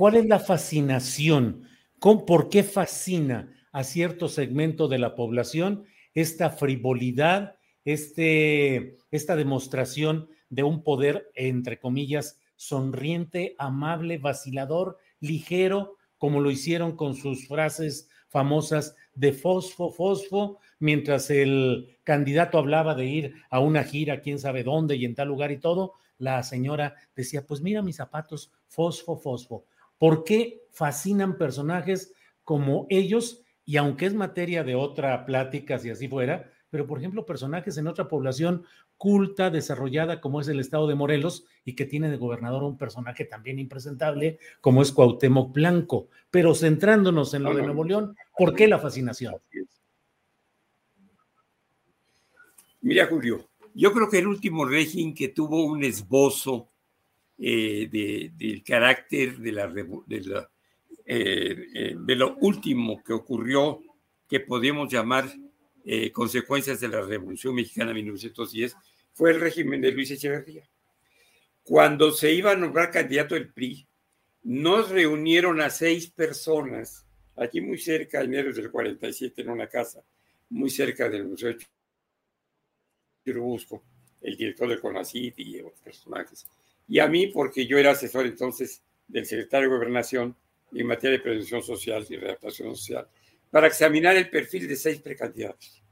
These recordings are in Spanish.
¿Cuál es la fascinación? ¿Con, ¿Por qué fascina a cierto segmento de la población esta frivolidad, este, esta demostración de un poder, entre comillas, sonriente, amable, vacilador, ligero, como lo hicieron con sus frases famosas de fosfo, fosfo, mientras el candidato hablaba de ir a una gira, quién sabe dónde y en tal lugar y todo, la señora decía, pues mira mis zapatos, fosfo, fosfo. ¿Por qué fascinan personajes como ellos? Y aunque es materia de otra plática, si así fuera, pero por ejemplo, personajes en otra población culta, desarrollada, como es el estado de Morelos, y que tiene de gobernador un personaje también impresentable, como es Cuauhtémoc Blanco. Pero centrándonos en lo de Nuevo León, ¿por qué la fascinación? Mira, Julio, yo creo que el último régimen que tuvo un esbozo eh, de, del carácter de, la, de, la, eh, eh, de lo último que ocurrió, que podemos llamar eh, consecuencias de la Revolución Mexicana de 1910, fue el régimen de Luis Echeverría. Cuando se iba a nombrar candidato del PRI, nos reunieron a seis personas, aquí muy cerca, en enero del 47, en una casa, muy cerca del Museo de Churubusco, el director del CONACYT y otros personajes. Y a mí, porque yo era asesor entonces del secretario de Gobernación en materia de prevención social y readaptación social, para examinar el perfil de seis precandidatos.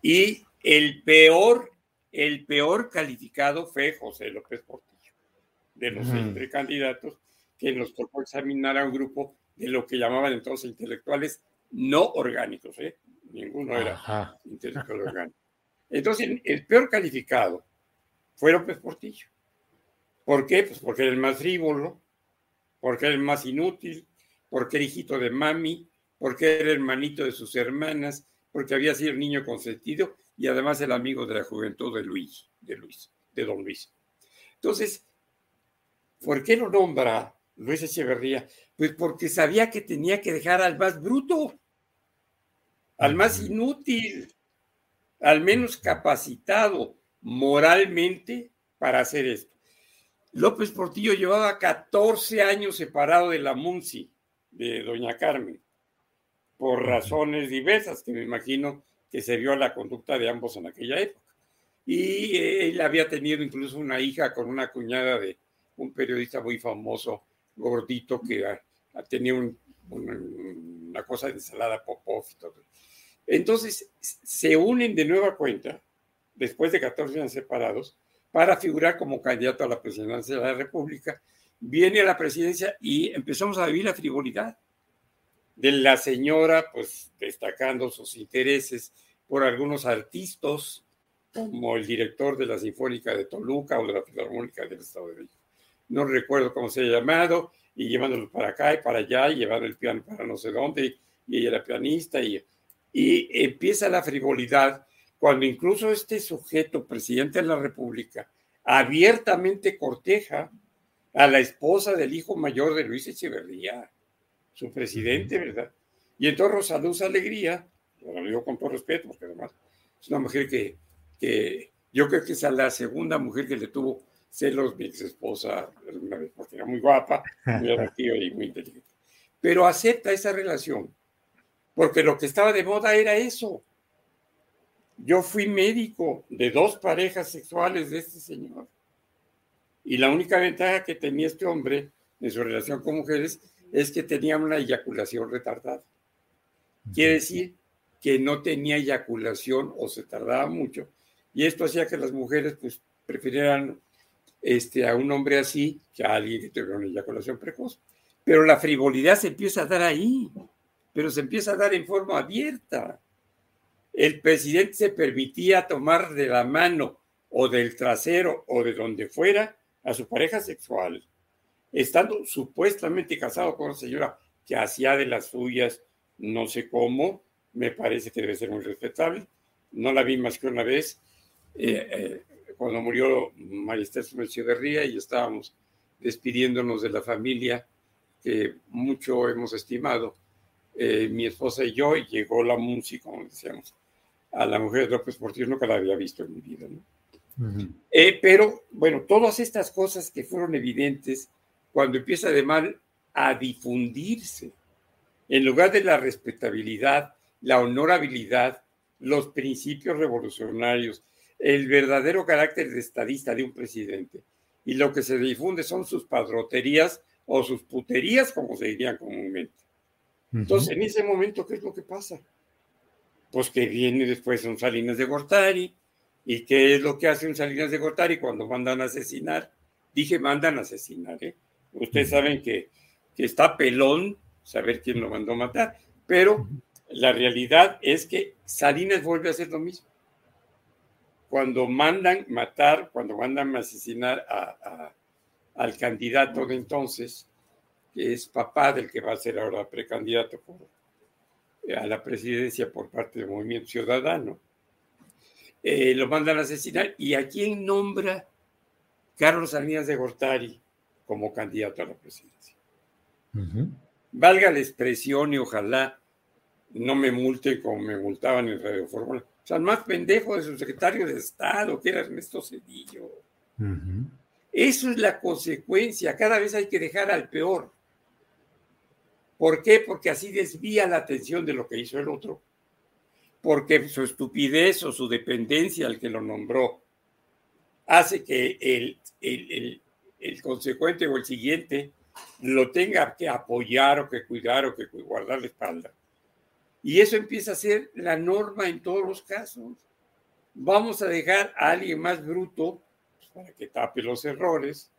Y el peor, el peor calificado fue José López Portillo, de los seis precandidatos, que nos tocó examinar a un grupo de lo que llamaban entonces intelectuales no orgánicos, ¿eh? ninguno era Ajá. intelectual orgánico. Entonces, el peor calificado fue López Portillo. ¿Por qué? Pues porque era el más frívolo, porque era el más inútil, porque era hijito de mami, porque era hermanito de sus hermanas, porque había sido el niño consentido y además el amigo de la juventud de Luis, de Luis, de don Luis. Entonces, ¿por qué lo nombra Luis Echeverría? Pues porque sabía que tenía que dejar al más bruto, al más inútil, al menos capacitado moralmente para hacer esto. López Portillo llevaba 14 años separado de la Munci, de doña Carmen por razones diversas, que me imagino que se vio la conducta de ambos en aquella época. Y eh, él había tenido incluso una hija con una cuñada de un periodista muy famoso, gordito, que tenía un, un, una cosa de ensalada popov. Entonces, se unen de nueva cuenta, después de 14 años separados, para figurar como candidato a la presidencia de la República. Viene a la presidencia y empezamos a vivir la frivolidad de la señora, pues destacando sus intereses por algunos artistas, como el director de la Sinfónica de Toluca o de la Filarmónica del Estado de México. No recuerdo cómo se ha llamado, y llevándolo para acá y para allá, y llevando el piano para no sé dónde, y ella era pianista, y, y empieza la frivolidad cuando incluso este sujeto, presidente de la República, abiertamente corteja a la esposa del hijo mayor de Luis Echeverría su presidente, ¿verdad? Y entonces Rosaluz Alegría, lo digo con todo respeto, porque además es una mujer que, que yo creo que es la segunda mujer que le tuvo celos mi ex esposa alguna vez, porque era muy guapa, muy atractiva y muy inteligente. pero acepta esa relación, porque lo que estaba de moda era eso. Yo fui médico de dos parejas sexuales de este señor. Y la única ventaja que tenía este hombre en su relación con mujeres es que tenía una eyaculación retardada. Quiere decir que no tenía eyaculación o se tardaba mucho. Y esto hacía que las mujeres pues prefirieran este, a un hombre así que a alguien que tuviera una eyaculación precoz. Pero la frivolidad se empieza a dar ahí, pero se empieza a dar en forma abierta. El presidente se permitía tomar de la mano o del trasero o de donde fuera a su pareja sexual, estando supuestamente casado con una señora que hacía de las suyas, no sé cómo, me parece que debe ser muy respetable. No la vi más que una vez, eh, eh, cuando murió María Esther de Ría y estábamos despidiéndonos de la familia que mucho hemos estimado, eh, mi esposa y yo, y llegó la música, como decíamos, a la mujer de López Portillo, nunca la había visto en mi vida, ¿no? Eh, pero bueno, todas estas cosas que fueron evidentes cuando empieza de mal a difundirse, en lugar de la respetabilidad, la honorabilidad, los principios revolucionarios, el verdadero carácter de estadista de un presidente. Y lo que se difunde son sus padroterías o sus puterías, como se dirían comúnmente. Entonces, en ese momento, ¿qué es lo que pasa? Pues que viene después un Salinas de Gortari, ¿Y qué es lo que hace un Salinas de Gortari cuando mandan a asesinar? Dije, mandan a asesinar, ¿eh? Ustedes saben que, que está pelón saber quién lo mandó a matar, pero la realidad es que Salinas vuelve a hacer lo mismo. Cuando mandan matar, cuando mandan asesinar a, al candidato de entonces, que es papá del que va a ser ahora precandidato a la presidencia por parte del Movimiento Ciudadano, eh, lo mandan a asesinar. ¿Y a quién nombra Carlos Salinas de Gortari como candidato a la presidencia? Valga la expresión y ojalá no me multen como me multaban en Radio Fórmula. O sea, el más pendejo de su secretario de Estado, que era Ernesto Cedillo. Eso es la consecuencia. Cada vez hay que dejar al peor. ¿Por qué? Porque así desvía la atención de lo que hizo el otro porque su estupidez o su dependencia al que lo nombró hace que el, el, consecuente o el siguiente lo tenga que apoyar o que cuidar o que guardar la espalda. Y eso empieza a ser la norma en todos los casos. Vamos a dejar a alguien más bruto pues, para que tape los errores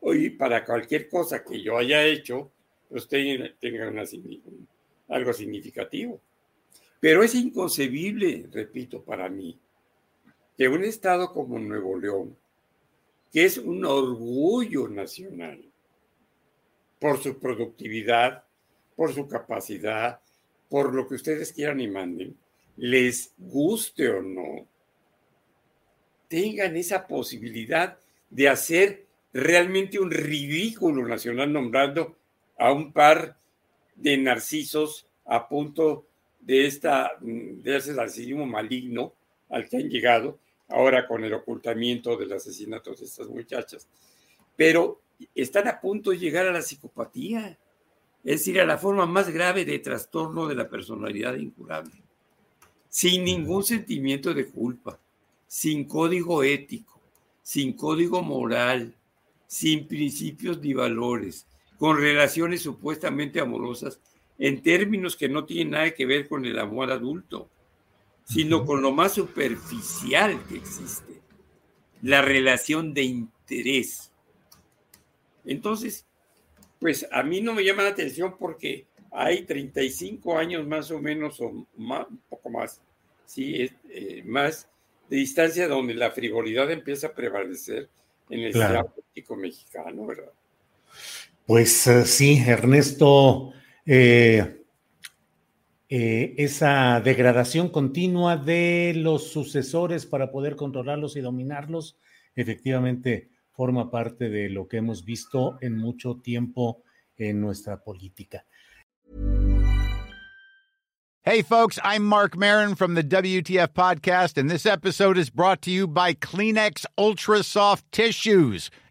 y para cualquier cosa que yo haya hecho, tenga, tenga algo significativo. Pero es inconcebible, repito, para mí, que un estado como Nuevo León, que es un orgullo nacional por su productividad, por su capacidad, por lo que ustedes quieran y manden, les guste o no, tengan esa posibilidad de hacer realmente un ridículo nacional nombrando a un par de narcisos a punto de, esta, de ese narcisismo maligno al que han llegado ahora con el ocultamiento del asesinato de estas muchachas. Pero están a punto de llegar a la psicopatía, es decir, a la forma más grave de trastorno de la personalidad incurable, sin ningún sentimiento de culpa, sin código ético, sin código moral, sin principios ni valores, con relaciones supuestamente amorosas en términos que no tienen nada que ver con el amor adulto, sino con lo más superficial que existe, la relación de interés. Entonces, pues a mí no me llama la atención porque hay 35 años más o menos, o un poco más, sí, eh, más de distancia donde la frivolidad empieza a prevalecer en el claro. político mexicano, ¿verdad? Pues eh, sí, Ernesto eh, eh, esa degradación continua de los sucesores para poder controlarlos y dominarlos, efectivamente forma parte de lo que hemos visto en mucho tiempo en nuestra política. Hey folks, I'm Mark Marin from the WTF podcast and this episode is brought to you by Kleenex Ultra Soft Tissues